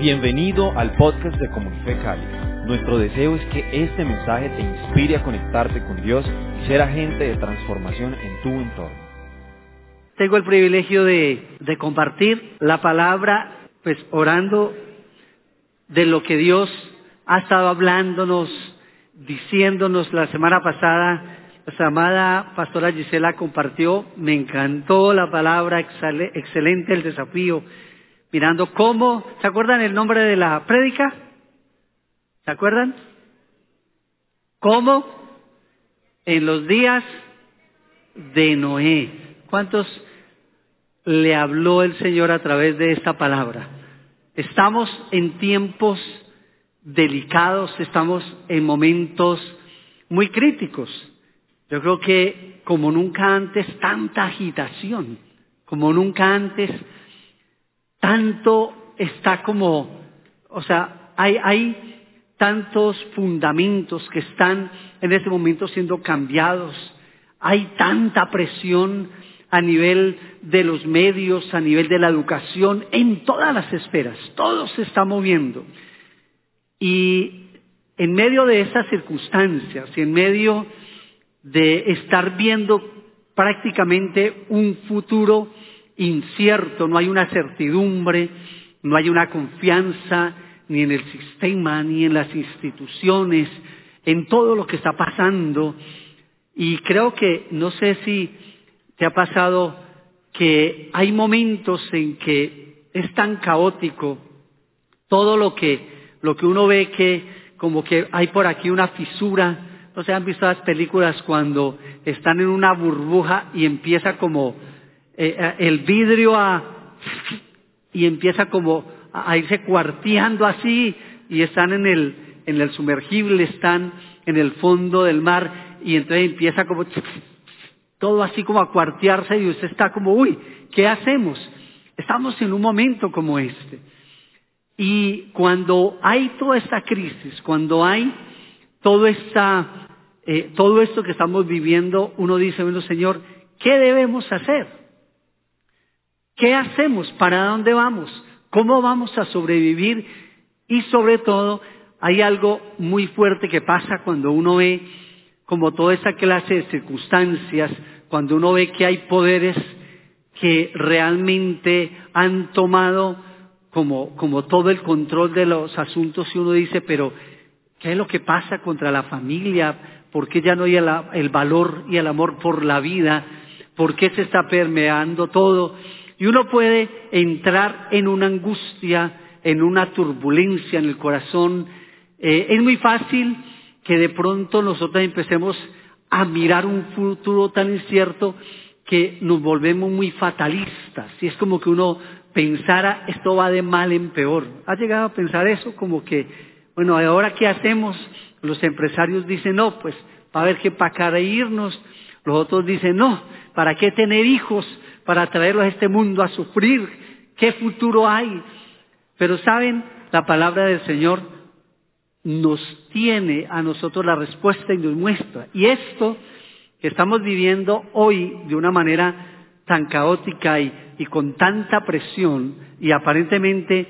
Bienvenido al podcast de Comunife Cali. Nuestro deseo es que este mensaje te inspire a conectarte con Dios y ser agente de transformación en tu entorno. Tengo el privilegio de, de compartir la palabra, pues orando de lo que Dios ha estado hablándonos, diciéndonos la semana pasada. Nuestra amada pastora Gisela compartió, me encantó la palabra, excelente el desafío mirando cómo, ¿se acuerdan el nombre de la prédica? ¿Se acuerdan? ¿Cómo? En los días de Noé. ¿Cuántos le habló el Señor a través de esta palabra? Estamos en tiempos delicados, estamos en momentos muy críticos. Yo creo que como nunca antes, tanta agitación, como nunca antes, tanto está como, o sea, hay, tantos fundamentos que están en este momento siendo cambiados, hay tanta presión a nivel de los medios, a nivel de la educación, en todas las esferas, todo se está moviendo. Y en medio de esas circunstancias y en medio de estar viendo prácticamente un futuro incierto, no hay una certidumbre, no hay una confianza ni en el sistema, ni en las instituciones, en todo lo que está pasando. Y creo que, no sé si te ha pasado que hay momentos en que es tan caótico todo lo que, lo que uno ve que como que hay por aquí una fisura. No sé, han visto las películas cuando están en una burbuja y empieza como eh, eh, el vidrio a, y empieza como a irse cuarteando así y están en el, en el sumergible, están en el fondo del mar y entonces empieza como todo así como a cuartearse y usted está como, uy, ¿qué hacemos? Estamos en un momento como este. Y cuando hay toda esta crisis, cuando hay todo, esta, eh, todo esto que estamos viviendo, uno dice, bueno, Señor, ¿qué debemos hacer? ¿Qué hacemos? ¿Para dónde vamos? ¿Cómo vamos a sobrevivir? Y sobre todo, hay algo muy fuerte que pasa cuando uno ve como toda esa clase de circunstancias, cuando uno ve que hay poderes que realmente han tomado como, como todo el control de los asuntos y uno dice, pero ¿qué es lo que pasa contra la familia? ¿Por qué ya no hay el, el valor y el amor por la vida? ¿Por qué se está permeando todo? Y uno puede entrar en una angustia, en una turbulencia en el corazón. Eh, es muy fácil que de pronto nosotros empecemos a mirar un futuro tan incierto que nos volvemos muy fatalistas. Y es como que uno pensara, esto va de mal en peor. ¿Ha llegado a pensar eso? Como que, bueno, ahora qué hacemos? Los empresarios dicen, no, pues, para ver qué para cara irnos. Los otros dicen, no, ¿para qué tener hijos? Para traerlos a este mundo a sufrir. ¿Qué futuro hay? Pero saben, la palabra del Señor nos tiene a nosotros la respuesta y nos muestra. Y esto que estamos viviendo hoy de una manera tan caótica y, y con tanta presión y aparentemente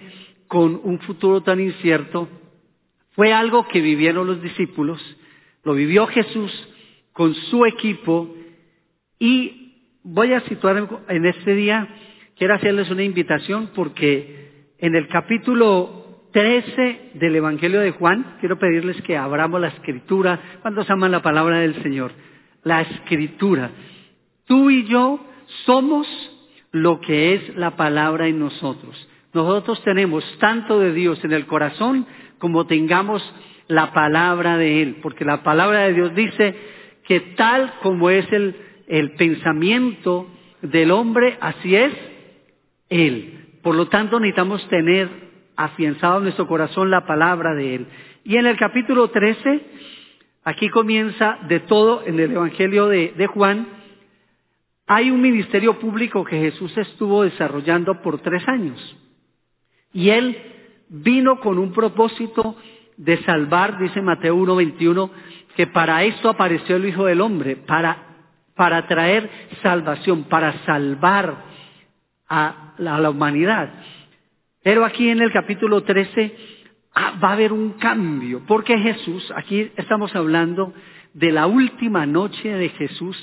con un futuro tan incierto, fue algo que vivieron los discípulos, lo vivió Jesús con su equipo y voy a situar en este día, quiero hacerles una invitación porque en el capítulo 13 del Evangelio de Juan, quiero pedirles que abramos la escritura. ¿Cuántos aman la palabra del Señor? La escritura. Tú y yo somos lo que es la palabra en nosotros. Nosotros tenemos tanto de Dios en el corazón como tengamos la palabra de Él, porque la palabra de Dios dice que tal como es el el pensamiento del hombre, así es Él. Por lo tanto, necesitamos tener afianzado en nuestro corazón la palabra de Él. Y en el capítulo 13, aquí comienza de todo en el Evangelio de, Juan, hay un ministerio público que Jesús estuvo desarrollando por tres años. Y Él vino con un propósito de salvar, dice Mateo 1.21, que para esto apareció el Hijo del Hombre, para para traer salvación, para salvar a la, humanidad. Pero aquí en el capítulo 13 ah, va a haber un cambio, porque Jesús, aquí estamos hablando de la última noche de Jesús,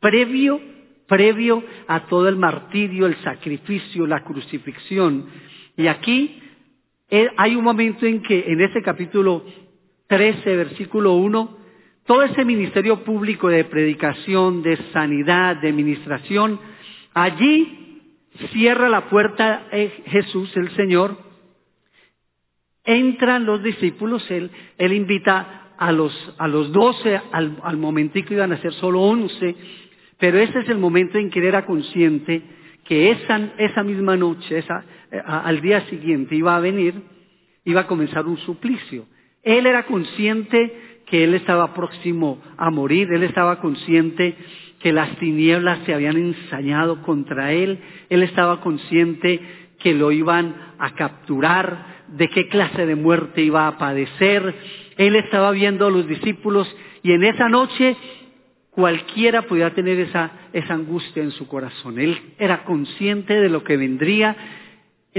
previo, previo a todo el martirio, el sacrificio, la crucifixión. Y aquí eh, hay un momento en que en ese capítulo 13, versículo 1, todo ese ministerio público de predicación, de sanidad, de administración, allí cierra la puerta eh, Jesús, el Señor, entran los discípulos, él, él invita a los, a los doce, al, al momentico iban a ser solo once, pero ese es el momento en que él era consciente que esa, esa misma noche, esa, eh, al día siguiente iba a venir, iba a comenzar un suplicio. Él era consciente que él estaba próximo a morir, él estaba consciente que las tinieblas se habían ensañado contra él, él estaba consciente que lo iban a capturar, de qué clase de muerte iba a padecer, él estaba viendo a los discípulos y en esa noche cualquiera podía tener esa, esa angustia en su corazón. Él era consciente de lo que vendría,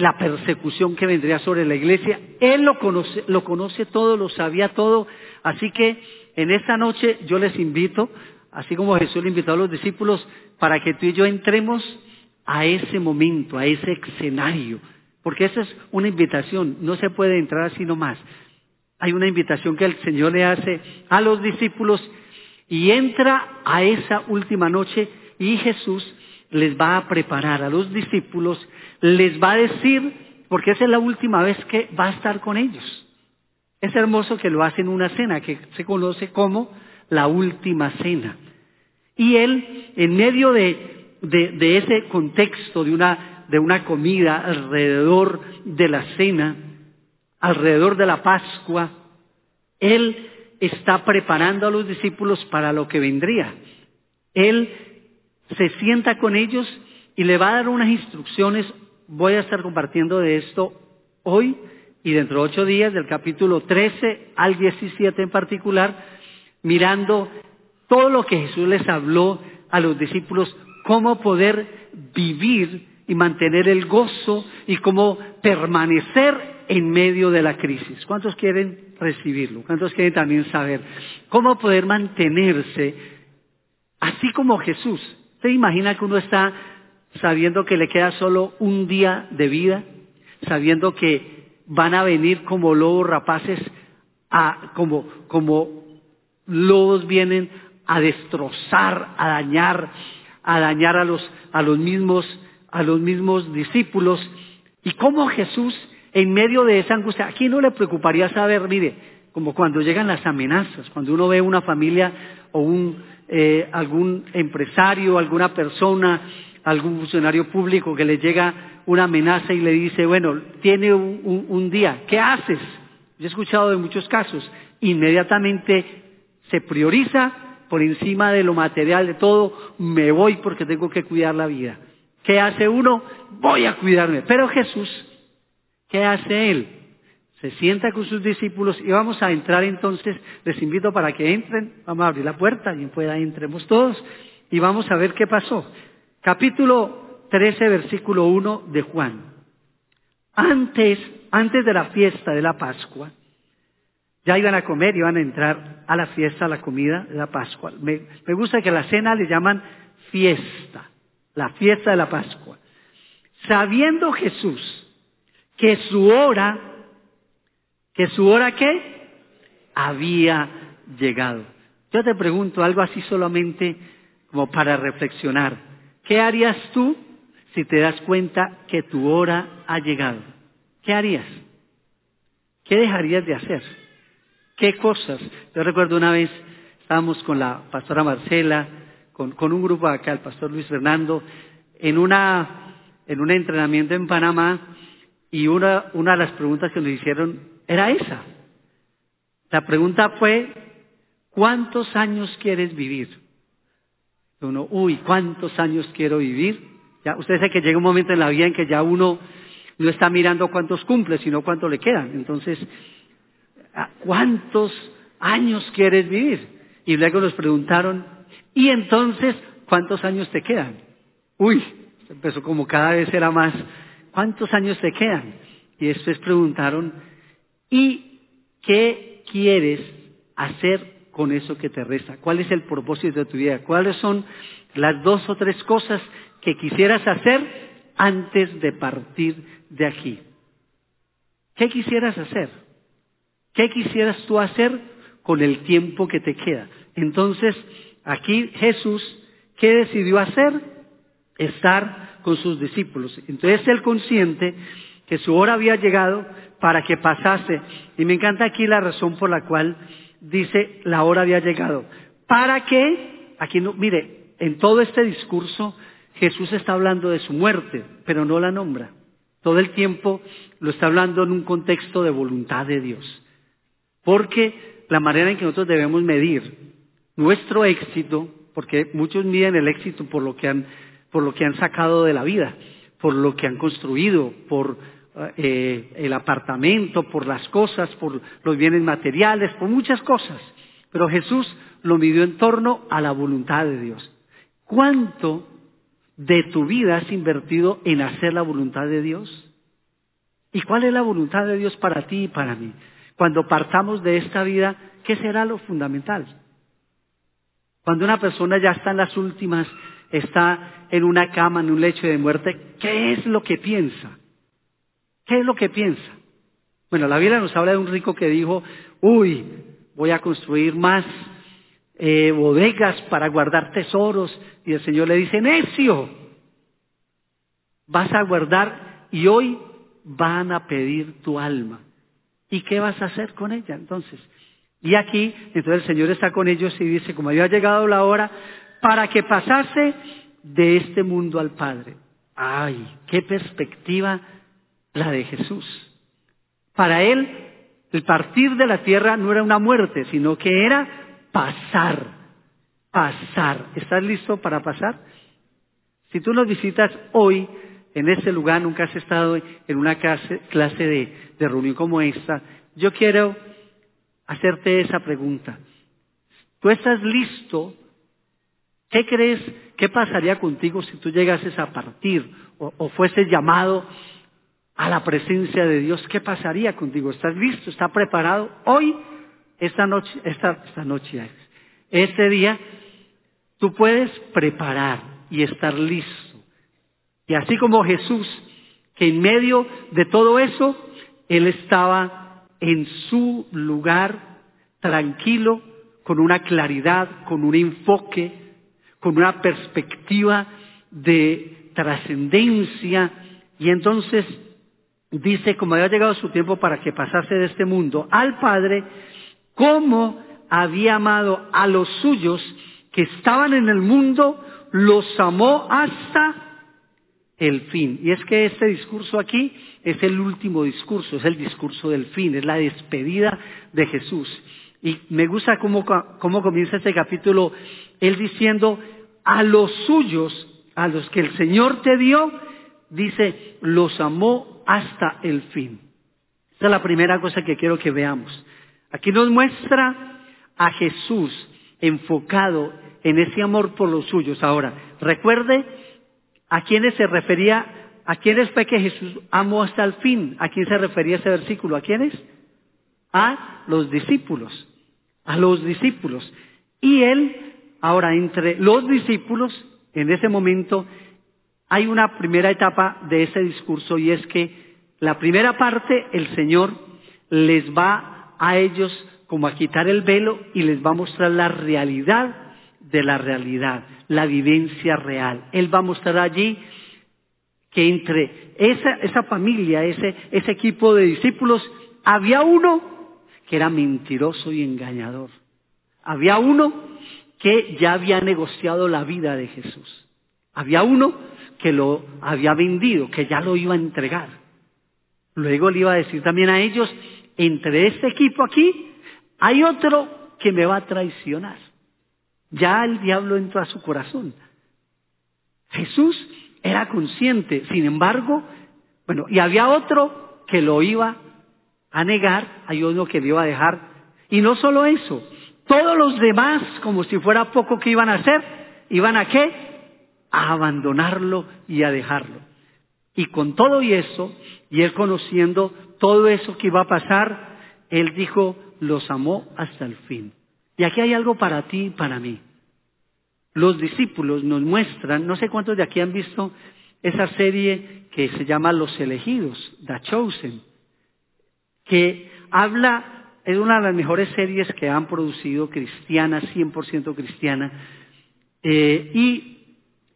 la persecución que vendría sobre la iglesia. Él lo conoce, lo conoce todo, lo sabía todo. Así que en esta noche yo les invito, así como Jesús le invitó a los discípulos, para que tú y yo entremos a ese momento, a ese escenario. Porque esa es una invitación, no se puede entrar así nomás. Hay una invitación que el Señor le hace a los discípulos y entra a esa última noche y Jesús les va a preparar a los discípulos, les va a decir, porque esa es la última vez que va a estar con ellos. Es hermoso que lo hace en una cena que se conoce como la última cena. Y él, en medio de, de ese contexto de una, de una comida alrededor de la cena, alrededor de la Pascua, Él está preparando a los discípulos para lo que vendría. Él se sienta con ellos y le va a dar unas instrucciones. Voy a estar compartiendo de esto hoy y dentro de ocho días, del capítulo 13 al 17 en particular, mirando todo lo que Jesús les habló a los discípulos, cómo poder vivir y mantener el gozo y cómo permanecer en medio de la crisis. ¿Cuántos quieren recibirlo? ¿Cuántos quieren también saber cómo poder mantenerse así como Jesús? ¿Se imagina que uno está sabiendo que le queda solo un día de vida? Sabiendo que van a venir como lobos rapaces, a, como, como lobos vienen a destrozar, a dañar, a dañar a los, a los mismos, a los mismos discípulos. Y cómo Jesús en medio de esa angustia, ¿a quién no le preocuparía saber, mire, como cuando llegan las amenazas, cuando uno ve una familia o un, eh, algún empresario, alguna persona, algún funcionario público que le llega una amenaza y le dice, bueno, tiene un, un día, ¿qué haces? Yo he escuchado de muchos casos, inmediatamente se prioriza por encima de lo material, de todo, me voy porque tengo que cuidar la vida. ¿Qué hace uno? Voy a cuidarme. Pero Jesús ¿Qué hace él? Se sienta con sus discípulos y vamos a entrar entonces, les invito para que entren, vamos a abrir la puerta, y pueda, entremos todos y vamos a ver qué pasó. Capítulo 13, versículo 1 de Juan. Antes, antes de la fiesta de la Pascua, ya iban a comer, iban a entrar a la fiesta, a la comida de la Pascua. Me, me gusta que la cena le llaman fiesta, la fiesta de la Pascua. Sabiendo Jesús que su hora, que su hora qué? Había llegado. Yo te pregunto algo así solamente como para reflexionar. ¿Qué harías tú si te das cuenta que tu hora ha llegado? ¿Qué harías? ¿Qué dejarías de hacer? ¿Qué cosas? Yo recuerdo una vez, estábamos con la pastora Marcela, con, con un grupo acá, el pastor Luis Fernando, en, una, en un entrenamiento en Panamá, y una, una de las preguntas que nos hicieron era esa. La pregunta fue, ¿cuántos años quieres vivir? Uno, uy, ¿cuántos años quiero vivir? Ya, usted sabe que llega un momento en la vida en que ya uno no está mirando cuántos cumple, sino cuánto le quedan. Entonces, ¿cuántos años quieres vivir? Y luego nos preguntaron, ¿y entonces cuántos años te quedan? Uy, empezó como cada vez era más ¿Cuántos años te quedan? y después preguntaron, ¿y qué quieres hacer con eso que te resta? ¿Cuál es el propósito de tu vida? ¿Cuáles son las dos o tres cosas que quisieras hacer antes de partir de aquí? ¿Qué quisieras hacer? ¿Qué quisieras tú hacer con el tiempo que te queda? Entonces, aquí Jesús, ¿qué decidió hacer? Estar con sus discípulos. Entonces él consciente que su hora había llegado para que pasase. Y me encanta aquí la razón por la cual dice la hora había llegado. ¿Para qué? Aquí no, mire, en todo este discurso Jesús está hablando de su muerte, pero no la nombra. Todo el tiempo lo está hablando en un contexto de voluntad de Dios. Porque la manera en que nosotros debemos medir nuestro éxito, porque muchos miden el éxito por lo que han, por lo que han sacado de la vida, por lo que han construido, por eh, el apartamento, por las cosas, por los bienes materiales, por muchas cosas. Pero Jesús lo midió en torno a la voluntad de Dios. ¿Cuánto de tu vida has invertido en hacer la voluntad de Dios? ¿Y cuál es la voluntad de Dios para ti y para mí? Cuando partamos de esta vida, ¿qué será lo fundamental? Cuando una persona ya está en las últimas, está en una cama, en un lecho de muerte, ¿qué es lo que piensa? ¿Qué es lo que piensa? Bueno, la Biblia nos habla de un rico que dijo, uy, voy a construir más eh, bodegas para guardar tesoros. Y el Señor le dice, necio, vas a guardar y hoy van a pedir tu alma. ¿Y qué vas a hacer con ella entonces? Y aquí, entonces el Señor está con ellos y dice, como había llegado la hora, para que pasase de este mundo al Padre. Ay, qué perspectiva la de Jesús. Para él, el partir de la tierra no era una muerte, sino que era pasar, pasar. ¿Estás listo para pasar? Si tú nos visitas hoy en este lugar, nunca has estado en una clase, de, reunión como esta, yo quiero hacerte esa pregunta. ¿Tú estás listo? ¿Qué crees? ¿Qué pasaría contigo si tú llegases a partir o, o fueses llamado a la presencia de Dios, ¿qué pasaría contigo? ¿Estás listo? ¿Estás preparado? Hoy, esta noche, esta, esta noche, este día, tú puedes preparar y estar listo. Y así como Jesús, que en medio de todo eso, Él estaba en su lugar, tranquilo, con una claridad, con un enfoque, con una perspectiva de trascendencia, y entonces dice, como había llegado su tiempo para que pasase de este mundo al Padre, como había amado a los suyos que estaban en el mundo, los amó hasta el fin. Y es que este discurso aquí es el último discurso, es el discurso del fin, es la despedida de Jesús. Y me gusta cómo, cómo comienza este capítulo, él diciendo, a los suyos, a los que el Señor te dio, dice, los amó hasta el fin. Esa es la primera cosa que quiero que veamos. Aquí nos muestra a Jesús enfocado en ese amor por los suyos. Ahora, recuerde a quiénes se refería, a quiénes fue que Jesús amó hasta el fin. ¿A quién se refería ese versículo? ¿A quiénes? A los discípulos. A los discípulos. Y él, ahora, entre los discípulos, en ese momento, hay una primera etapa de ese discurso y es que la primera parte el Señor les va a ellos como a quitar el velo y les va a mostrar la realidad de la realidad, la vivencia real. Él va a mostrar allí que entre esa, esa familia, ese, ese equipo de discípulos, había uno que era mentiroso y engañador. Había uno que ya había negociado la vida de Jesús. Había uno que lo había vendido, que ya lo iba a entregar. Luego le iba a decir también a ellos, entre este equipo aquí, hay otro que me va a traicionar. Ya el diablo entró a su corazón. Jesús era consciente, sin embargo, bueno, y había otro que lo iba a negar, hay uno que lo iba a dejar. Y no solo eso, todos los demás, como si fuera poco que iban a hacer, iban a qué? A abandonarlo y a dejarlo. Y con todo y eso, y él conociendo todo eso que iba a pasar, él dijo, los amó hasta el fin. Y aquí hay algo para ti y para mí. Los discípulos nos muestran, no sé cuántos de aquí han visto esa serie que se llama Los elegidos, The Chosen, que habla, es una de las mejores series que han producido cristiana, 100% cristiana, eh, y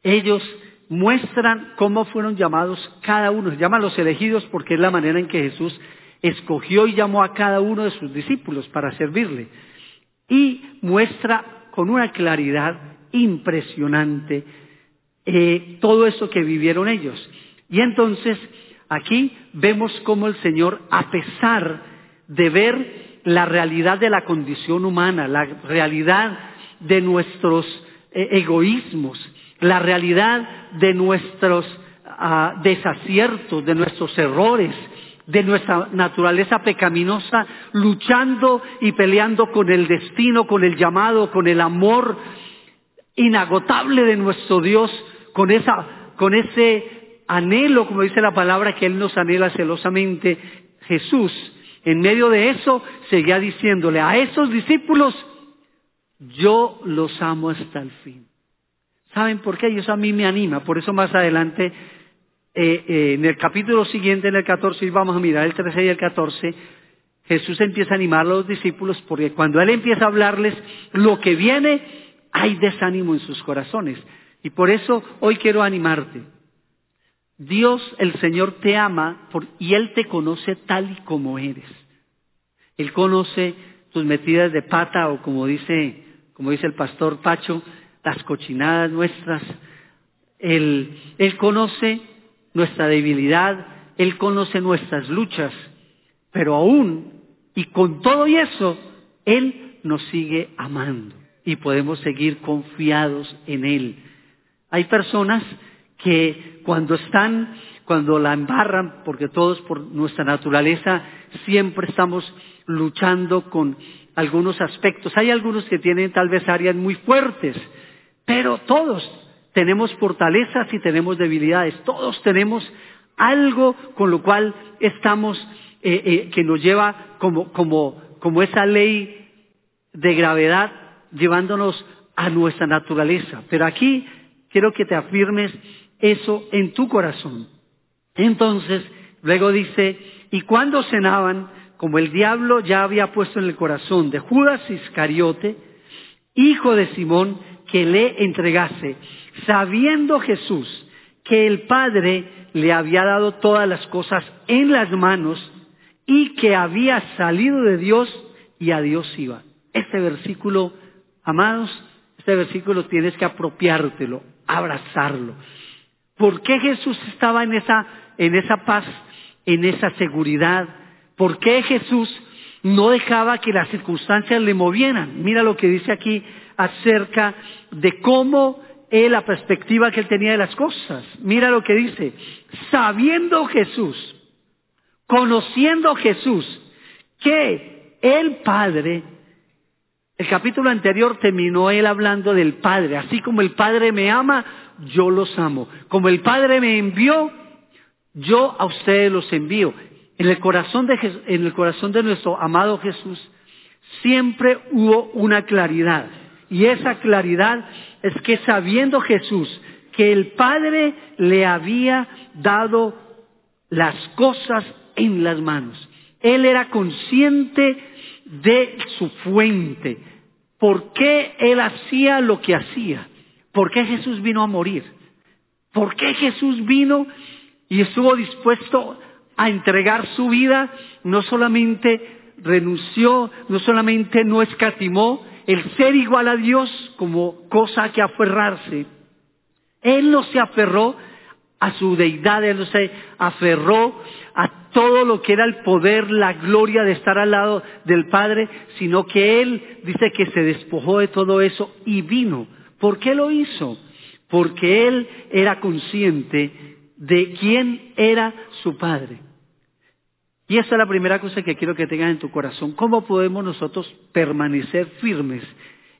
ellos muestran cómo fueron llamados cada uno. Se llaman los elegidos porque es la manera en que Jesús escogió y llamó a cada uno de sus discípulos para servirle. Y muestra con una claridad impresionante eh, todo eso que vivieron ellos. Y entonces aquí vemos cómo el Señor, a pesar de ver la realidad de la condición humana, la realidad de nuestros eh, egoísmos, la realidad de nuestros ah, desaciertos, de nuestros errores, de nuestra naturaleza pecaminosa, luchando y peleando con el destino, con el llamado, con el amor inagotable de nuestro Dios, con, esa, con ese anhelo, como dice la palabra, que Él nos anhela celosamente. Jesús, en medio de eso, seguía diciéndole a esos discípulos, yo los amo hasta el fin. ¿Saben por qué? Y eso a mí me anima. Por eso más adelante, eh, eh, en el capítulo siguiente, en el 14, y vamos a mirar el 13 y el 14, Jesús empieza a animar a los discípulos porque cuando Él empieza a hablarles lo que viene, hay desánimo en sus corazones. Y por eso hoy quiero animarte. Dios, el Señor, te ama y Él te conoce tal y como eres. Él conoce tus metidas de pata o como dice, como dice el pastor Pacho, las cochinadas nuestras. Él, él conoce nuestra debilidad, Él conoce nuestras luchas, pero aún y con todo y eso, Él nos sigue amando y podemos seguir confiados en Él. Hay personas que cuando están, cuando la embarran, porque todos por nuestra naturaleza siempre estamos luchando con algunos aspectos. Hay algunos que tienen tal vez áreas muy fuertes, pero todos tenemos fortalezas y tenemos debilidades. Todos tenemos algo con lo cual estamos, eh, eh, que nos lleva como, como, como esa ley de gravedad llevándonos a nuestra naturaleza. Pero aquí quiero que te afirmes eso en tu corazón. Entonces, luego dice, y cuando cenaban, como el diablo ya había puesto en el corazón de Judas Iscariote, hijo de Simón, que le entregase, sabiendo Jesús que el Padre le había dado todas las cosas en las manos y que había salido de Dios y a Dios iba. Este versículo Amados, este versículo tienes que apropiártelo, abrazarlo. ¿Por qué Jesús estaba en esa, en esa paz, en esa seguridad? ¿Por qué Jesús no dejaba que las circunstancias le movieran? Mira lo que dice aquí acerca de cómo él, la perspectiva que él tenía de las cosas. Mira lo que dice, sabiendo Jesús, conociendo Jesús, que el Padre el capítulo anterior terminó él hablando del Padre. Así como el Padre me ama, yo los amo. Como el Padre me envió, yo a ustedes los envío. En el corazón de, en el corazón de nuestro amado Jesús siempre hubo una claridad. Y esa claridad es que sabiendo Jesús que el Padre le había dado las cosas en las manos. Él era consciente de su fuente. ¿Por qué él hacía lo que hacía? ¿Por qué Jesús vino a morir? ¿Por qué Jesús vino y estuvo dispuesto a entregar su vida? No solamente renunció, no solamente no escatimó el ser igual a Dios como cosa que aferrarse. Él no se aferró a su deidad, él no se aferró a todo lo que era el poder, la gloria de estar al lado del Padre, sino que Él dice que se despojó de todo eso y vino. ¿Por qué lo hizo? Porque Él era consciente de quién era su Padre. Y esta es la primera cosa que quiero que tengas en tu corazón. ¿Cómo podemos nosotros permanecer firmes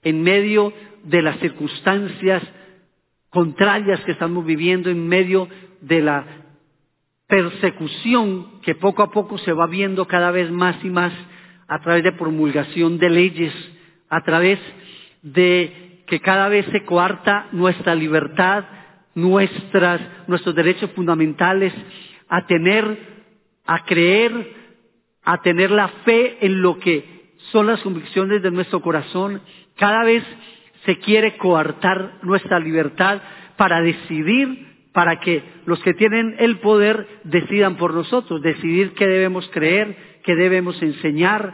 en medio de las circunstancias contrarias que estamos viviendo, en medio de la persecución que poco a poco se va viendo cada vez más y más a través de promulgación de leyes, a través de que cada vez se coarta nuestra libertad, nuestras, nuestros derechos fundamentales, a tener, a creer, a tener la fe en lo que son las convicciones de nuestro corazón. Cada vez se quiere coartar nuestra libertad para decidir, para que los que tienen el poder decidan por nosotros, decidir qué debemos creer, qué debemos enseñar,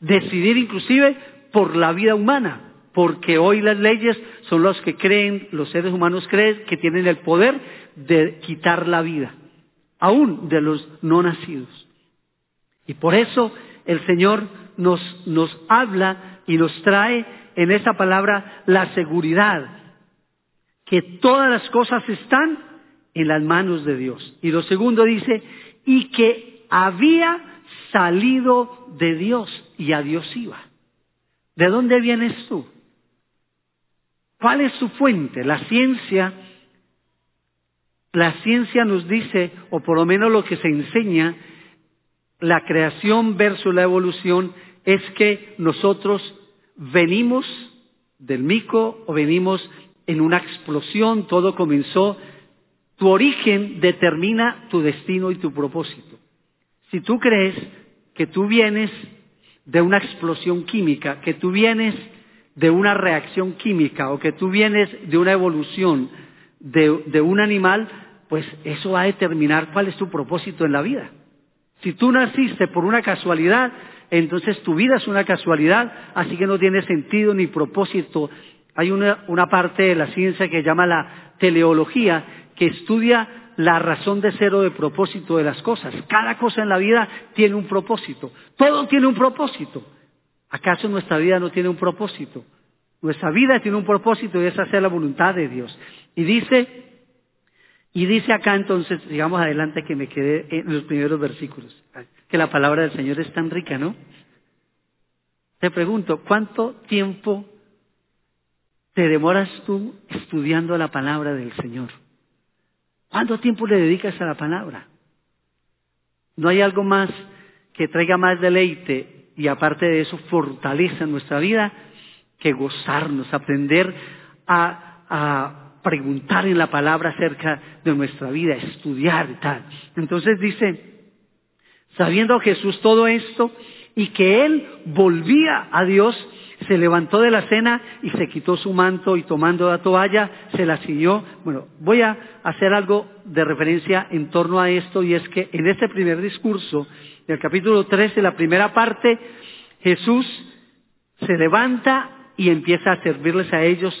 decidir inclusive por la vida humana, porque hoy las leyes son los que creen, los seres humanos creen que tienen el poder de quitar la vida, aún de los no nacidos. Y por eso el Señor nos, nos habla y nos trae en esa palabra la seguridad, que todas las cosas están en las manos de Dios. Y lo segundo dice, y que había salido de Dios y a Dios iba. ¿De dónde vienes tú? ¿Cuál es su fuente? La ciencia, la ciencia nos dice, o por lo menos lo que se enseña, la creación versus la evolución, es que nosotros venimos del mico o venimos en una explosión, todo comenzó, tu origen determina tu destino y tu propósito. Si tú crees que tú vienes de una explosión química, que tú vienes de una reacción química o que tú vienes de una evolución de, un animal, pues eso va a determinar cuál es tu propósito en la vida. Si tú naciste por una casualidad, entonces tu vida es una casualidad, así que no tiene sentido ni propósito. Hay una, una parte de la ciencia que llama la teleología, que estudia la razón de ser o de propósito de las cosas. Cada cosa en la vida tiene un propósito. Todo tiene un propósito. ¿Acaso nuestra vida no tiene un propósito? Nuestra vida tiene un propósito y es hacer la voluntad de Dios. Y dice, y dice acá entonces, digamos adelante que me quedé en los primeros versículos, que la palabra del Señor es tan rica, ¿no? Te pregunto, ¿cuánto tiempo te demoras tú estudiando la palabra del Señor? ¿Cuánto tiempo le dedicas a la palabra? ¿No hay algo más que traiga más deleite y aparte de eso fortaleza nuestra vida que gozarnos, aprender a, a preguntar en la palabra acerca de nuestra vida, estudiar y tal. Entonces dice, sabiendo Jesús todo esto y que él volvía a Dios, se levantó de la cena y se quitó su manto y tomando la toalla se la ciñó. Bueno, voy a hacer algo de referencia en torno a esto y es que en este primer discurso del capítulo 13, la primera parte, Jesús se levanta y empieza a servirles a ellos,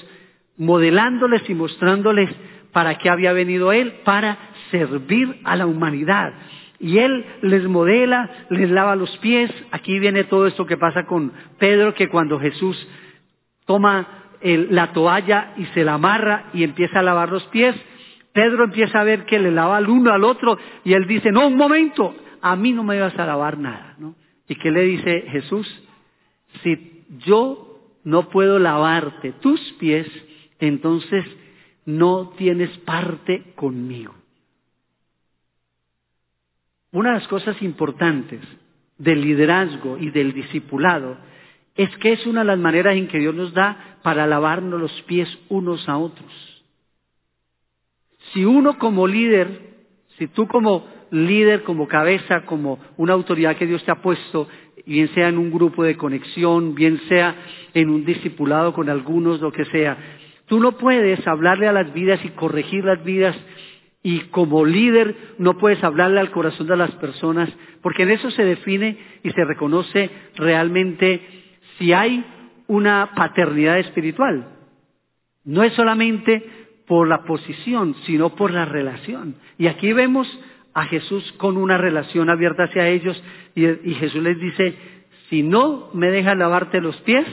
modelándoles y mostrándoles para qué había venido Él, para servir a la humanidad. Y Él les modela, les lava los pies. Aquí viene todo esto que pasa con Pedro, que cuando Jesús toma la toalla y se la amarra y empieza a lavar los pies, Pedro empieza a ver que le lava al uno al otro y él dice, no, un momento, a mí no me vas a lavar nada. ¿no? ¿Y qué le dice Jesús? Si yo no puedo lavarte tus pies, entonces no tienes parte conmigo. Una de las cosas importantes del liderazgo y del discipulado es que es una de las maneras en que Dios nos da para lavarnos los pies unos a otros. Si uno como líder, si tú como líder, como cabeza, como una autoridad que Dios te ha puesto, bien sea en un grupo de conexión, bien sea en un discipulado con algunos, lo que sea, tú no puedes hablarle a las vidas y corregir las vidas y como líder no puedes hablarle al corazón de las personas, porque en eso se define y se reconoce realmente si hay una paternidad espiritual. No es solamente por la posición, sino por la relación. Y aquí vemos a Jesús con una relación abierta hacia ellos y, Jesús les dice, si no me dejas lavarte los pies,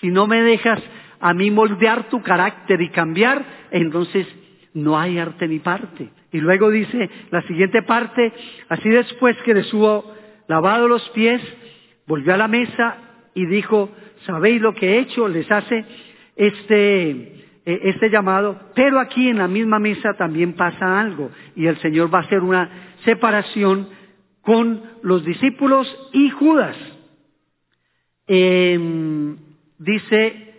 si no me dejas a mí moldear tu carácter y cambiar, entonces no hay arte ni parte. Y luego dice la siguiente parte, así después que les hubo lavado los pies, volvió a la mesa y dijo, ¿sabéis lo que he hecho? Les hace este, eh, este llamado, pero aquí en la misma mesa también pasa algo y el Señor va a hacer una separación con los discípulos y Judas. Em, dice,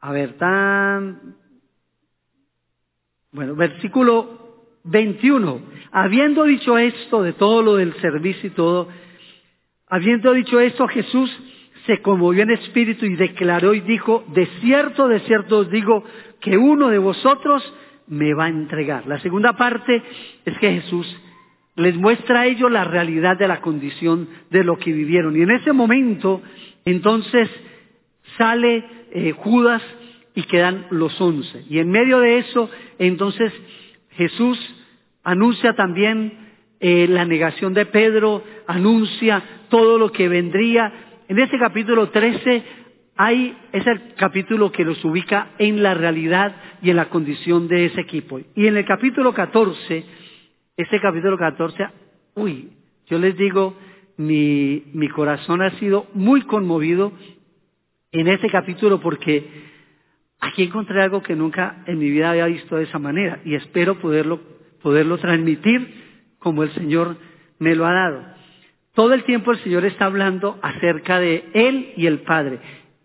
a ver, tan, bueno, versículo 21, habiendo dicho esto de todo lo del servicio y todo, habiendo dicho esto Jesús se conmovió en espíritu y declaró y dijo, de cierto, de cierto os digo que uno de vosotros me va a entregar. La segunda parte es que Jesús les muestra a ellos la realidad de la condición de lo que vivieron. Y en ese momento, entonces, sale eh, Judas y quedan los once. Y en medio de eso, entonces, Jesús anuncia también eh, la negación de Pedro, anuncia todo lo que vendría. En ese capítulo 13 hay, es el capítulo que los ubica en la realidad y en la condición de ese equipo. Y en el capítulo 14, ese capítulo 14, uy, yo les digo, mi, mi corazón ha sido muy conmovido en ese capítulo porque aquí encontré algo que nunca en mi vida había visto de esa manera y espero poderlo, poderlo transmitir como el Señor me lo ha dado. Todo el tiempo el Señor está hablando acerca de Él y el Padre.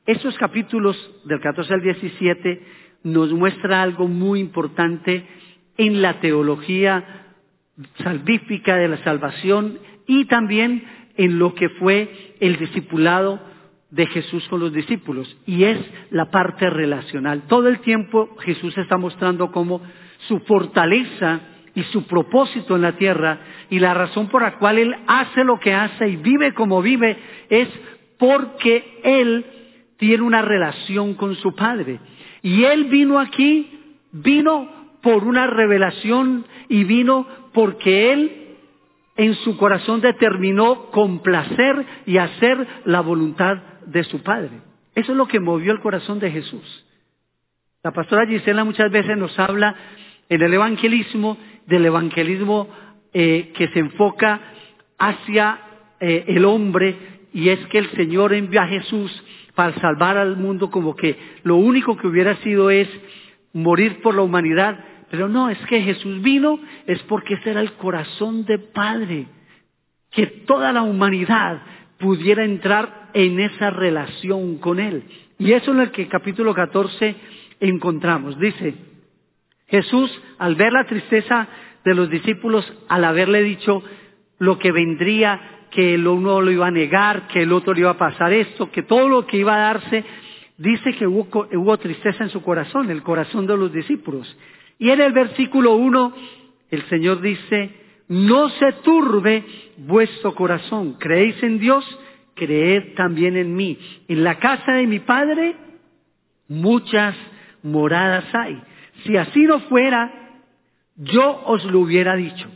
Estos capítulos del 14 al 17 nos muestra algo muy importante en la teología salvífica de la salvación y también en lo que fue el discipulado de Jesús con los discípulos y es la parte relacional. Todo el tiempo Jesús está mostrando cómo su fortaleza y su propósito en la tierra y la razón por la cual Él hace lo que hace y vive como vive es porque Él tiene una relación con su Padre. Y Él vino aquí, vino por una revelación y vino porque Él en su corazón determinó complacer y hacer la voluntad de su Padre. Eso es lo que movió el corazón de Jesús. La pastora Gisela muchas veces nos habla en el evangelismo del evangelismo eh, que se enfoca hacia eh, el hombre y es que el Señor envió a Jesús para salvar al mundo como que lo único que hubiera sido es morir por la humanidad, pero no, es que Jesús vino es porque ese era el corazón de Padre, que toda la humanidad pudiera entrar en esa relación con Él. Y eso en el que capítulo 14 encontramos. Dice, Jesús, al ver la tristeza de los discípulos, al haberle dicho lo que vendría, que el uno lo iba a negar, que el otro le iba a pasar esto, que todo lo que iba a darse, dice que hubo, hubo tristeza en su corazón, el corazón de los discípulos. Y en el versículo 1, el Señor dice, no se turbe vuestro corazón, creéis en Dios, creed también en mí. En la casa de mi Padre muchas moradas hay. Si así no fuera, yo os lo hubiera dicho.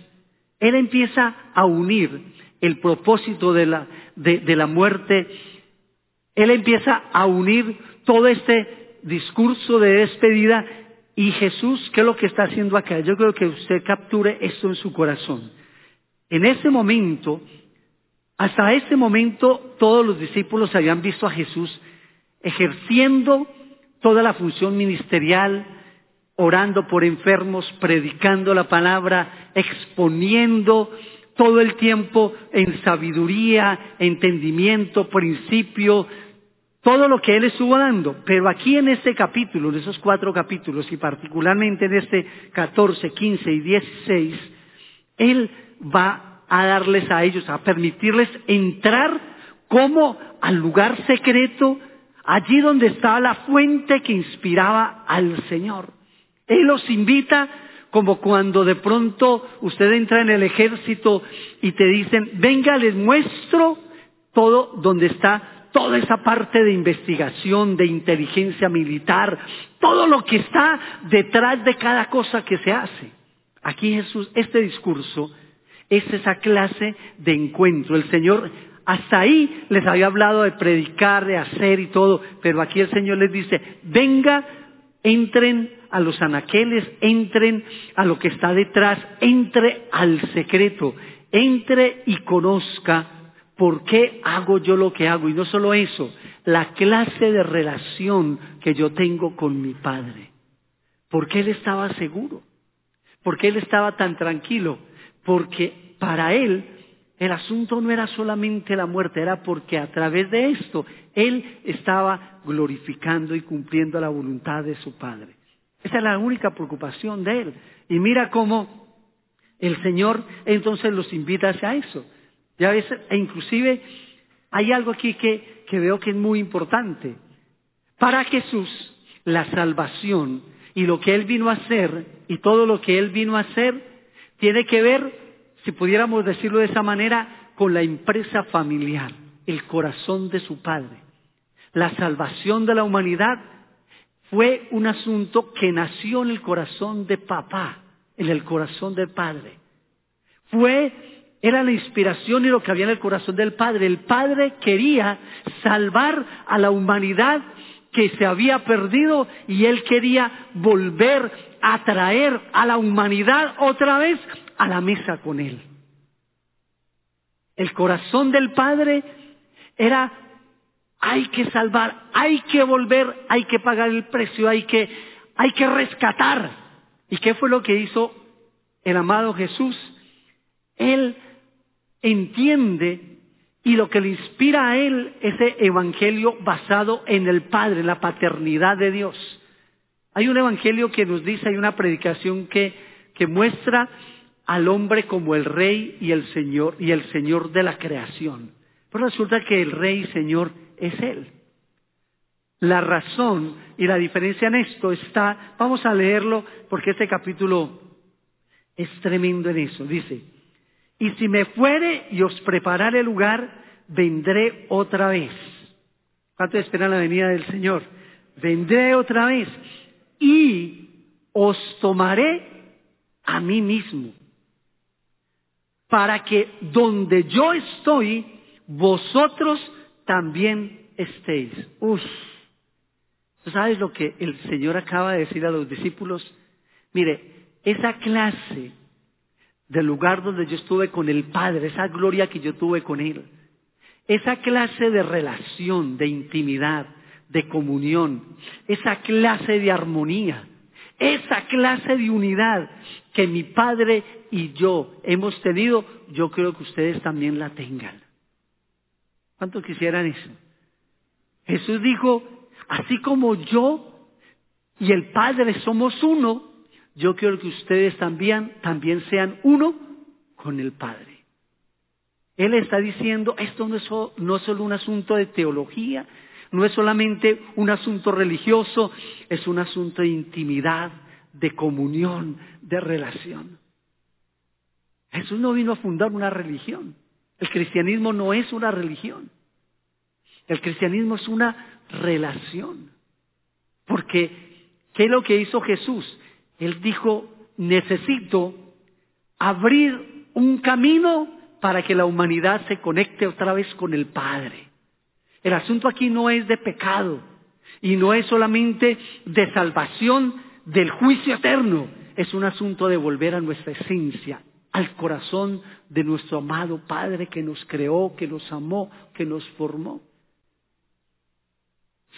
Él empieza a unir el propósito de la, de, la muerte. Él empieza a unir todo este discurso de despedida y Jesús, ¿qué es lo que está haciendo acá? Yo creo que usted capture esto en su corazón. En ese momento, hasta ese momento, todos los discípulos habían visto a Jesús ejerciendo toda la función ministerial, orando por enfermos, predicando la palabra, exponiendo todo el tiempo en sabiduría, entendimiento, principio, todo lo que Él estuvo dando. Pero aquí en este capítulo, en esos cuatro capítulos, y particularmente en este 14, 15 y 16, Él va a darles a ellos, a permitirles entrar como al lugar secreto, allí donde estaba la fuente que inspiraba al Señor. Él los invita como cuando de pronto usted entra en el ejército y te dicen, venga, les muestro todo donde está toda esa parte de investigación, de inteligencia militar, todo lo que está detrás de cada cosa que se hace. Aquí Jesús, este discurso es esa clase de encuentro. El Señor hasta ahí les había hablado de predicar, de hacer y todo, pero aquí el Señor les dice, venga, entren a los anaqueles, entren a lo que está detrás, entre al secreto, entre y conozca por qué hago yo lo que hago. Y no solo eso, la clase de relación que yo tengo con mi Padre. ¿Por qué él estaba seguro? ¿Por qué él estaba tan tranquilo? Porque para él el asunto no era solamente la muerte, era porque a través de esto él estaba glorificando y cumpliendo la voluntad de su Padre. Esa es la única preocupación de él. Y mira cómo el Señor entonces los invita hacia eso. Ya ves, e inclusive hay algo aquí que, que veo que es muy importante. Para Jesús, la salvación y lo que Él vino a hacer y todo lo que Él vino a hacer tiene que ver, si pudiéramos decirlo de esa manera, con la empresa familiar, el corazón de su Padre. La salvación de la humanidad fue un asunto que nació en el corazón de papá, en el corazón del Padre. Fue, era la inspiración y lo que había en el corazón del Padre. El Padre quería salvar a la humanidad que se había perdido y él quería volver a traer a la humanidad otra vez a la mesa con él. El corazón del Padre era hay que salvar, hay que volver, hay que pagar el precio, hay que, hay que rescatar. ¿Y qué fue lo que hizo el amado Jesús? Él entiende y lo que le inspira a él ese evangelio basado en el Padre, en la paternidad de Dios. Hay un evangelio que nos dice, hay una predicación que, que muestra al hombre como el rey y el señor y el señor de la creación. Pero resulta que el rey y señor es Él. La razón y la diferencia en esto está, vamos a leerlo porque este capítulo es tremendo en eso. Dice, y si me fuere y os preparare el lugar, vendré otra vez. ¿Cuánto esperan la venida del Señor? Vendré otra vez y os tomaré a mí mismo, para que donde yo estoy, vosotros también estéis. Uf. ¿Sabes lo que el Señor acaba de decir a los discípulos? Mire, esa clase del lugar donde yo estuve con el Padre, esa gloria que yo tuve con Él, esa clase de relación, de intimidad, de comunión, esa clase de armonía, esa clase de unidad que mi Padre y yo hemos tenido, yo creo que ustedes también la tengan. ¿Cuántos quisieran eso? Jesús dijo, así como yo y el Padre somos uno, yo quiero que ustedes también, también sean uno con el Padre. Él está diciendo, esto no es, no es solo un asunto de teología, no es solamente un asunto religioso, es un asunto de intimidad, de comunión, de relación. Jesús no vino a fundar una religión. El cristianismo no es una religión. El cristianismo es una relación. Porque, ¿qué es lo que hizo Jesús? Él dijo, necesito abrir un camino para que la humanidad se conecte otra vez con el Padre. El asunto aquí no es de pecado y no es solamente de salvación del juicio eterno, es un asunto de volver a nuestra esencia, al corazón de nuestro amado Padre que nos creó, que nos amó, que nos formó.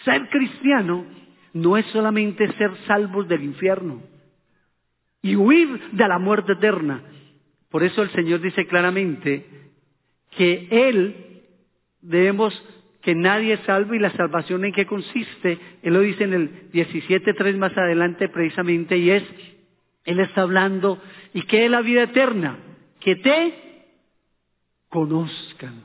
Ser cristiano no es solamente ser salvos del infierno y huir de la muerte eterna. Por eso el Señor dice claramente que Él debemos que nadie es salvo y la salvación en qué consiste. Él lo dice en el 17.3 más adelante precisamente y es él está hablando, ¿y qué es la vida eterna? Que te conozcan.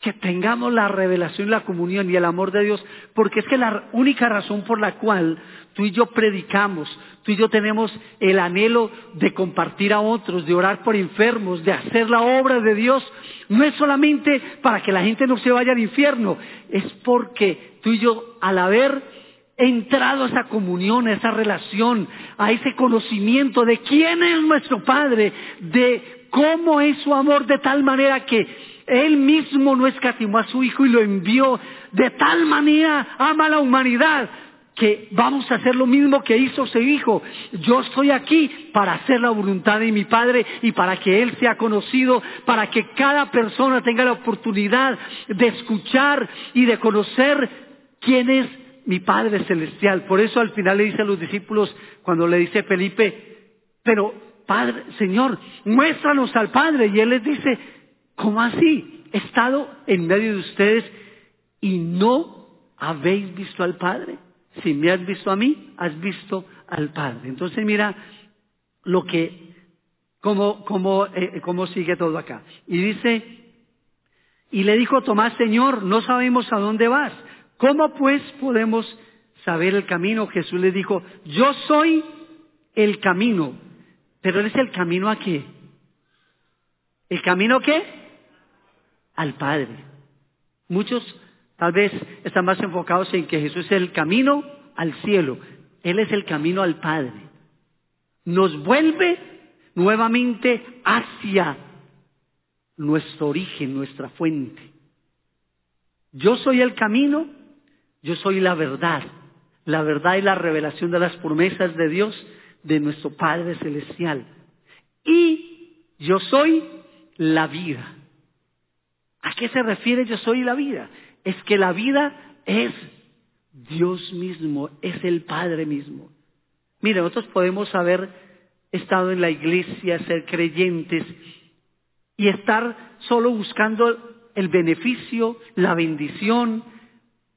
Que tengamos la revelación, la comunión y el amor de Dios, porque es que la única razón por la cual tú y yo predicamos, tú y yo tenemos el anhelo de compartir a otros, de orar por enfermos, de hacer la obra de Dios, no es solamente para que la gente no se vaya al infierno, es porque tú y yo al haber entrado a esa comunión, a esa relación, a ese conocimiento de quién es nuestro Padre, de cómo es su amor de tal manera que Él mismo no escatimó a su Hijo y lo envió, de tal manera ama a la humanidad que vamos a hacer lo mismo que hizo su Hijo. Yo estoy aquí para hacer la voluntad de mi Padre y para que Él sea conocido, para que cada persona tenga la oportunidad de escuchar y de conocer quién es mi Padre Celestial. Por eso al final le dice a los discípulos, cuando le dice Felipe, pero Padre, Señor, muéstranos al Padre. Y Él les dice, ¿cómo así? He estado en medio de ustedes y no habéis visto al Padre. Si me has visto a mí, has visto al Padre. Entonces mira lo que, cómo, cómo, eh, cómo sigue todo acá. Y dice, y le dijo Tomás, Señor, no sabemos a dónde vas. ¿Cómo pues podemos saber el camino? Jesús le dijo, yo soy el camino. Pero Él es el camino a qué? ¿El camino qué? Al Padre. Muchos tal vez están más enfocados en que Jesús es el camino al cielo. Él es el camino al Padre. Nos vuelve nuevamente hacia nuestro origen, nuestra fuente. Yo soy el camino, yo soy la verdad. La verdad y la revelación de las promesas de Dios, de nuestro Padre Celestial. Y yo soy la vida. ¿A qué se refiere yo soy la vida? Es que la vida es Dios mismo, es el Padre mismo. Mire, nosotros podemos haber estado en la iglesia, ser creyentes y estar solo buscando el beneficio, la bendición,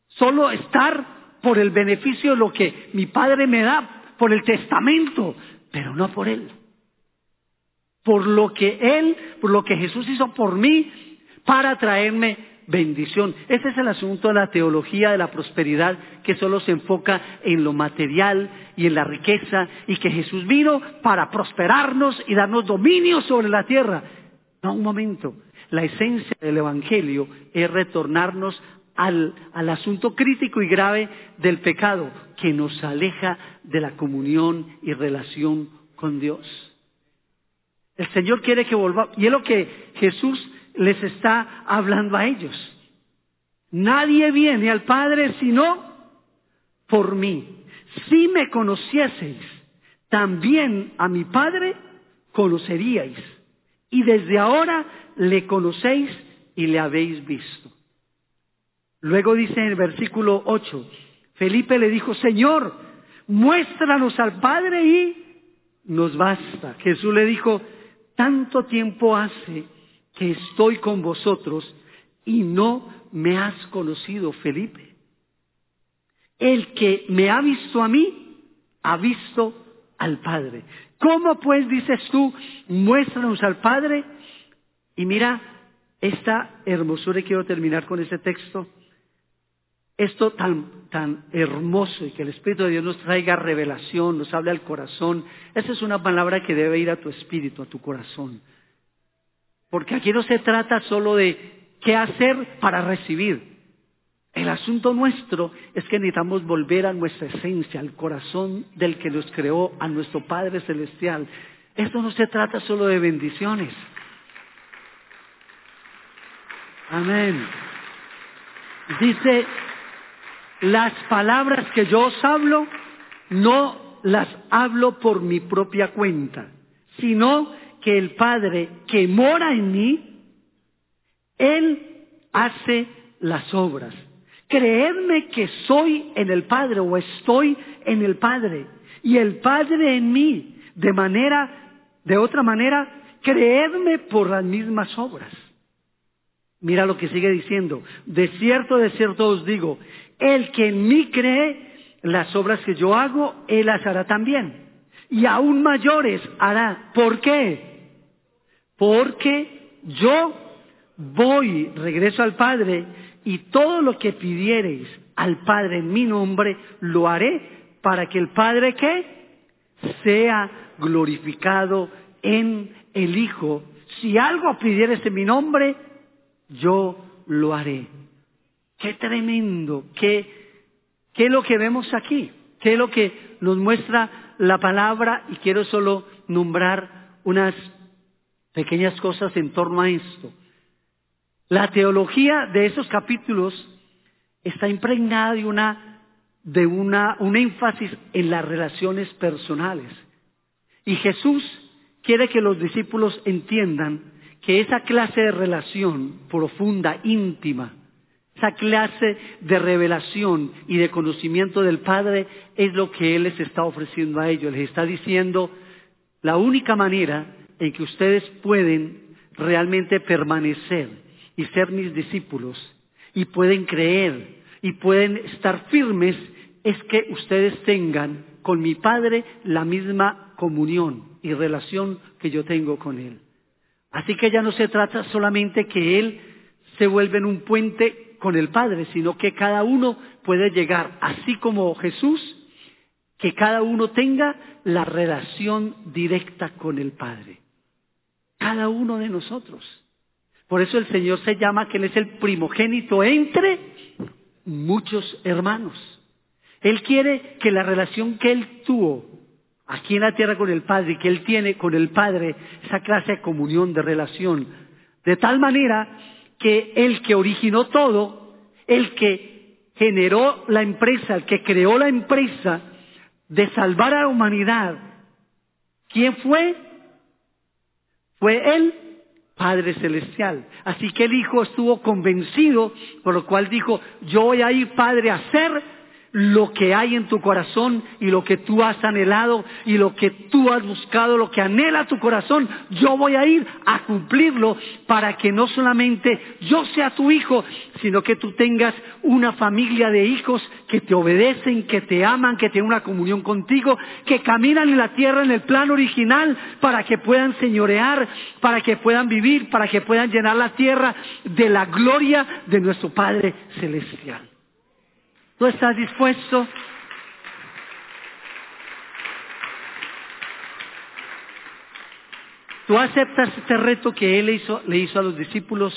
solo estar por el beneficio de lo que mi padre me da, por el testamento, pero no por él. Por lo que él, por lo que Jesús hizo por mí para traerme bendición. Ese es el asunto de la teología de la prosperidad que solo se enfoca en lo material y en la riqueza y que Jesús vino para prosperarnos y darnos dominio sobre la tierra. No, un momento. La esencia del Evangelio es retornarnos al, al, asunto crítico y grave del pecado que nos aleja de la comunión y relación con Dios. El Señor quiere que volvamos, y es lo que Jesús les está hablando a ellos. Nadie viene al Padre sino por mí. Si me conocieseis, también a mi Padre conoceríais y desde ahora le conocéis y le habéis visto. Luego dice en el versículo 8, Felipe le dijo, Señor, muéstranos al Padre y nos basta. Jesús le dijo, tanto tiempo hace que estoy con vosotros y no me has conocido, Felipe. El que me ha visto a mí, ha visto al Padre. ¿Cómo pues dices tú, muéstranos al Padre? Y mira esta hermosura, y quiero terminar con ese texto, esto tan, tan hermoso y que el Espíritu de Dios nos traiga revelación, nos hable al corazón, esa es una palabra que debe ir a tu espíritu, a tu corazón. Porque aquí no se trata solo de qué hacer para recibir. El asunto nuestro es que necesitamos volver a nuestra esencia, al corazón del que nos creó, a nuestro Padre Celestial. Esto no se trata solo de bendiciones. Amén. Dice, las palabras que yo os hablo, no las hablo por mi propia cuenta, sino que el Padre que mora en mí, Él hace las obras creedme que soy en el Padre o estoy en el Padre y el Padre en mí, de manera, de otra manera, creedme por las mismas obras. Mira lo que sigue diciendo. De cierto, de cierto os digo, el que en mí cree, las obras que yo hago, él las hará también. Y aún mayores hará. ¿Por qué? Porque yo voy, regreso al Padre, y todo lo que pidiereis al Padre en mi nombre, lo haré para que el Padre que sea glorificado en el Hijo. Si algo pidieres en mi nombre, yo lo haré. Qué tremendo, qué, qué es lo que vemos aquí, qué es lo que nos muestra la palabra y quiero solo nombrar unas pequeñas cosas en torno a esto. La teología de esos capítulos está impregnada de una, de una, un énfasis en las relaciones personales. Y Jesús quiere que los discípulos entiendan que esa clase de relación profunda, íntima, Esa clase de revelación y de conocimiento del Padre es lo que Él les está ofreciendo a ellos. Les está diciendo, la única manera en que ustedes pueden realmente permanecer y ser mis discípulos y pueden creer y pueden estar firmes es que ustedes tengan con mi Padre la misma comunión y relación que yo tengo con Él. Así que ya no se trata solamente que Él se vuelva en un puente con el Padre, sino que cada uno puede llegar, así como Jesús, que cada uno tenga la relación directa con el Padre. Cada uno de nosotros. Por eso el Señor se llama que Él es el primogénito entre muchos hermanos. Él quiere que la relación que Él tuvo aquí en la tierra con el Padre que Él tiene con el Padre, esa clase de comunión, de relación, de tal manera que el que originó todo, el que generó la empresa, el que creó la empresa de salvar a la humanidad, ¿quién fue? Fue el Padre Celestial. Así que el Hijo estuvo convencido, por lo cual dijo, yo voy a ir, Padre, a hacer lo que hay en tu corazón y lo que tú has anhelado y lo que tú has buscado, lo que anhela tu corazón, yo voy a ir a cumplirlo para que no solamente yo sea tu hijo, sino que tú tengas una familia de hijos que te obedecen, que te aman, que tienen una comunión contigo, que caminan en la tierra en el plan original para que puedan señorear, para que puedan vivir, para que puedan llenar la tierra de la gloria de nuestro Padre Celestial. ¿Tú estás dispuesto? ¿Tú aceptas este reto que Él hizo, le hizo a los discípulos?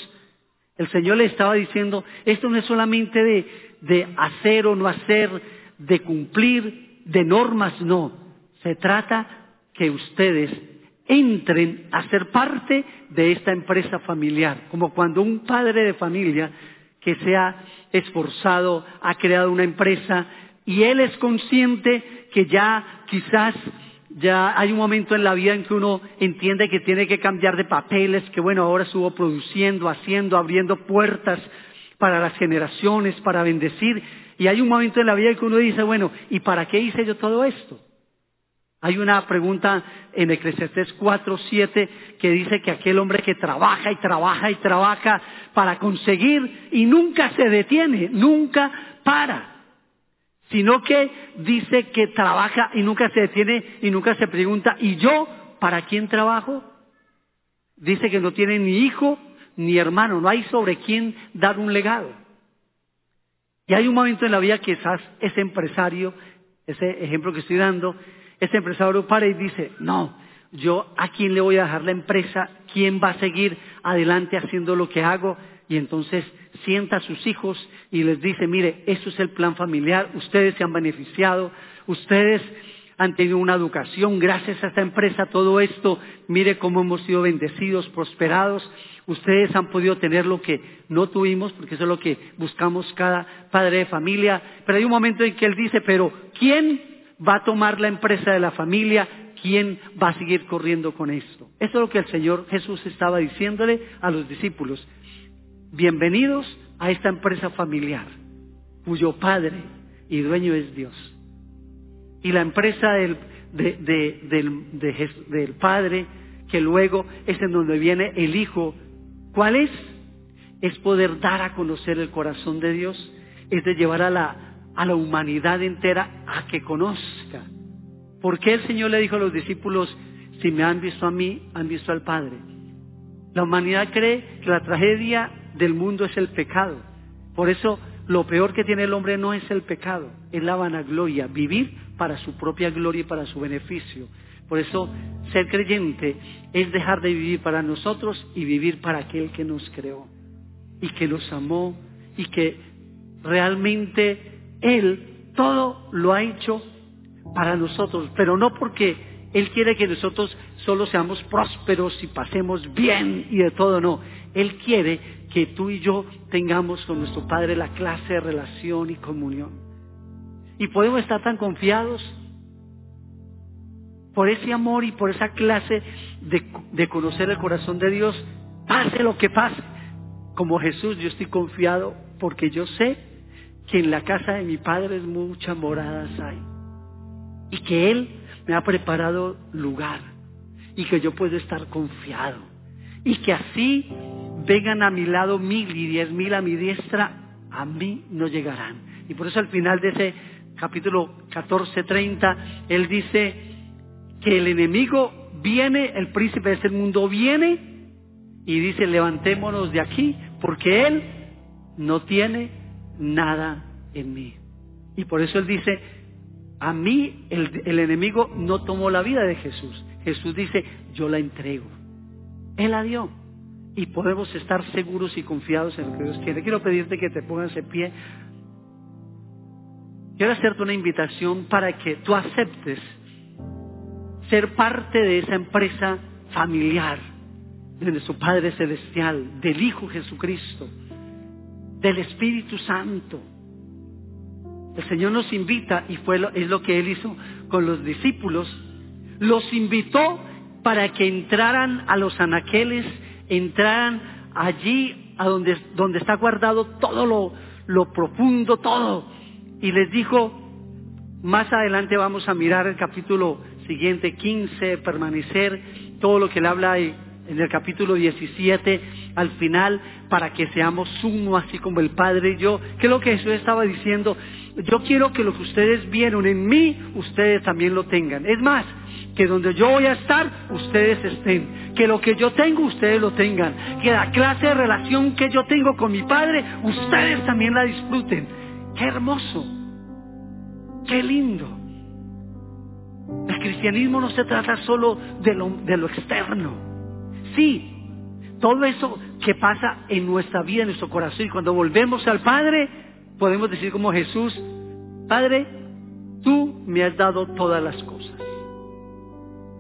El Señor le estaba diciendo, esto no es solamente de, de hacer o no hacer, de cumplir, de normas, no. Se trata que ustedes entren a ser parte de esta empresa familiar, como cuando un padre de familia que se ha esforzado, ha creado una empresa y él es consciente que ya quizás ya hay un momento en la vida en que uno entiende que tiene que cambiar de papeles, que bueno, ahora estuvo produciendo, haciendo, abriendo puertas para las generaciones, para bendecir. Y hay un momento en la vida en que uno dice, bueno, ¿y para qué hice yo todo esto? Hay una pregunta en Eclesiastés 4, 7 que dice que aquel hombre que trabaja y trabaja y trabaja para conseguir y nunca se detiene, nunca para, sino que dice que trabaja y nunca se detiene y nunca se pregunta, ¿y yo para quién trabajo? Dice que no tiene ni hijo ni hermano, no hay sobre quién dar un legado. Y hay un momento en la vida que quizás ese empresario, ese ejemplo que estoy dando, ese empresario para y dice, no, yo a quién le voy a dejar la empresa, quién va a seguir adelante haciendo lo que hago. Y entonces sienta a sus hijos y les dice, mire, eso es el plan familiar, ustedes se han beneficiado, ustedes han tenido una educación, gracias a esta empresa, todo esto, mire cómo hemos sido bendecidos, prosperados, ustedes han podido tener lo que no tuvimos, porque eso es lo que buscamos cada padre de familia, pero hay un momento en que él dice, pero ¿quién va a tomar la empresa de la familia, ¿quién va a seguir corriendo con esto? Eso es lo que el Señor Jesús estaba diciéndole a los discípulos. Bienvenidos a esta empresa familiar, cuyo padre y dueño es Dios. Y la empresa del, del Padre, que luego es en donde viene el Hijo, ¿cuál es? Es poder dar a conocer el corazón de Dios, es de llevar a la, a la humanidad entera a que conozca. ¿Por qué el Señor le dijo a los discípulos, si me han visto a mí, han visto al Padre? La humanidad cree que la tragedia del mundo es el pecado. Por eso lo peor que tiene el hombre no es el pecado, es la vanagloria, vivir para su propia gloria y para su beneficio. Por eso ser creyente es dejar de vivir para nosotros y vivir para aquel que nos creó y que nos amó y que realmente él todo lo ha hecho para nosotros, pero no porque Él quiere que nosotros solo seamos prósperos y pasemos bien y de todo, no. Él quiere que tú y yo tengamos con nuestro Padre la clase de relación y comunión. Y podemos estar tan confiados por ese amor y por esa clase de, de conocer el corazón de Dios, pase lo que pase. Como Jesús, yo estoy confiado porque yo sé que en la casa de mi Padre muchas moradas hay y que Él me ha preparado lugar y que yo puedo estar confiado y que así vengan a mi lado mil y diez mil a mi diestra, a mí no llegarán. Y por eso al final de ese capítulo 14, 30, Él dice que el enemigo viene, el príncipe de este mundo viene y dice, levantémonos de aquí porque Él no tiene nada en mí. Y por eso Él dice, a mí el, el, enemigo no tomó la vida de Jesús. Jesús dice, yo la entrego. Él la dio. Y podemos estar seguros y confiados en lo que Dios quiere. Quiero pedirte que te pongas en pie. Quiero hacerte una invitación para que tú aceptes ser parte de esa empresa familiar de nuestro Padre Celestial, del Hijo Jesucristo, del Espíritu Santo. El Señor nos invita, y fue lo, es lo que Él hizo con los discípulos, los invitó para que entraran a los anaqueles, entraran allí a donde, donde está guardado todo lo, lo profundo, todo. Y les dijo, más adelante vamos a mirar el capítulo siguiente, 15, permanecer, todo lo que él habla en el capítulo 17, al final, para que seamos uno, así como el Padre y yo. ¿Qué es lo que Jesús estaba diciendo? Yo quiero que lo que ustedes vieron en mí, ustedes también lo tengan. Es más, que donde yo voy a estar, ustedes estén. Que lo que yo tengo, ustedes lo tengan. Que la clase de relación que yo tengo con mi Padre, ustedes también la disfruten. Qué hermoso. Qué lindo. El cristianismo no se trata solo de lo, de lo externo. Sí, todo eso que pasa en nuestra vida, en nuestro corazón, y cuando volvemos al Padre, podemos decir como Jesús, Padre, tú me has dado todas las cosas.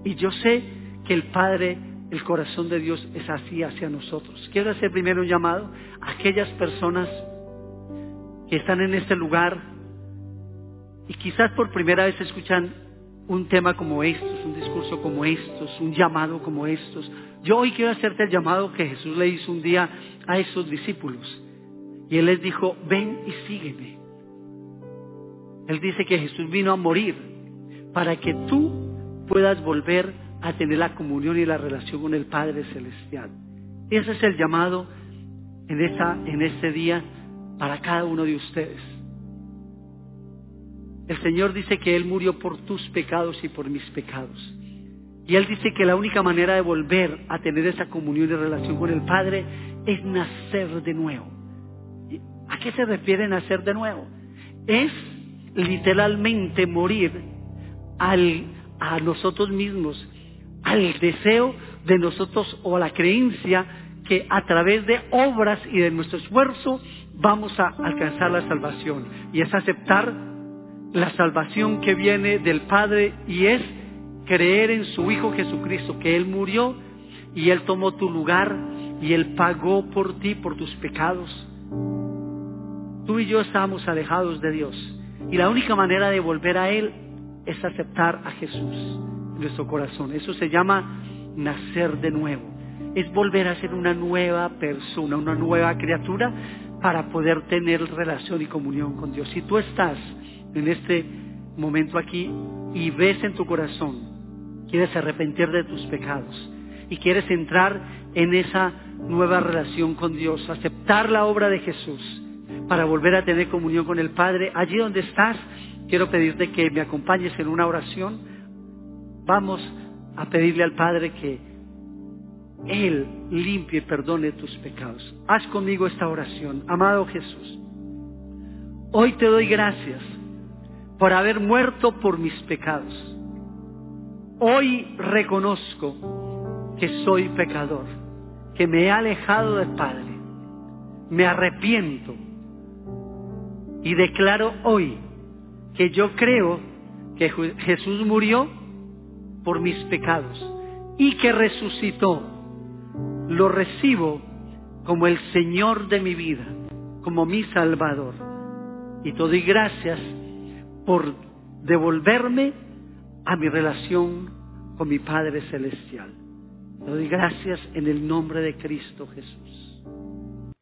Y yo sé que el Padre, el corazón de Dios es así hacia nosotros. Quiero hacer primero un llamado a aquellas personas que están en este lugar y quizás por primera vez escuchan un tema como estos, un discurso como estos, un llamado como estos. Yo hoy quiero hacerte el llamado que Jesús le hizo un día a esos discípulos. Y Él les dijo, ven y sígueme. Él dice que Jesús vino a morir para que tú puedas volver a tener la comunión y la relación con el Padre Celestial. Ese es el llamado en, esta, este día para cada uno de ustedes. El Señor dice que Él murió por tus pecados y por mis pecados. Y Él dice que la única manera de volver a tener esa comunión y relación con el Padre es nacer de nuevo. ¿A qué se refiere nacer de nuevo? Es literalmente morir al, a nosotros mismos, al deseo de nosotros o a la creencia que a través de obras y de nuestro esfuerzo vamos a alcanzar la salvación. Y es aceptar la salvación que viene del Padre y es creer en su Hijo Jesucristo, que Él murió y Él tomó tu lugar y Él pagó por ti, por tus pecados. Tú y yo estamos alejados de Dios y la única manera de volver a Él es aceptar a Jesús en nuestro corazón. Eso se llama nacer de nuevo. Es volver a ser una nueva persona, una nueva criatura para poder tener relación y comunión con Dios. Si tú estás en este momento aquí y ves en tu corazón, quieres arrepentir de tus pecados y quieres entrar en esa nueva relación con Dios, aceptar la obra de Jesús para volver a tener comunión con el Padre, allí donde estás, quiero pedirte que me acompañes en una oración. Vamos a pedirle al Padre que Él limpie y perdone tus pecados. Haz conmigo esta oración. Amado Jesús, hoy te doy gracias por haber muerto por mis pecados. Hoy reconozco que soy pecador, que me he alejado del Padre. Me arrepiento y declaro hoy que yo creo que Jesús murió por mis pecados y que resucitó. Lo recibo como el Señor de mi vida, como mi Salvador. Y te doy gracias por devolverme a mi relación con mi Padre Celestial. Te doy gracias en el nombre de Cristo Jesús.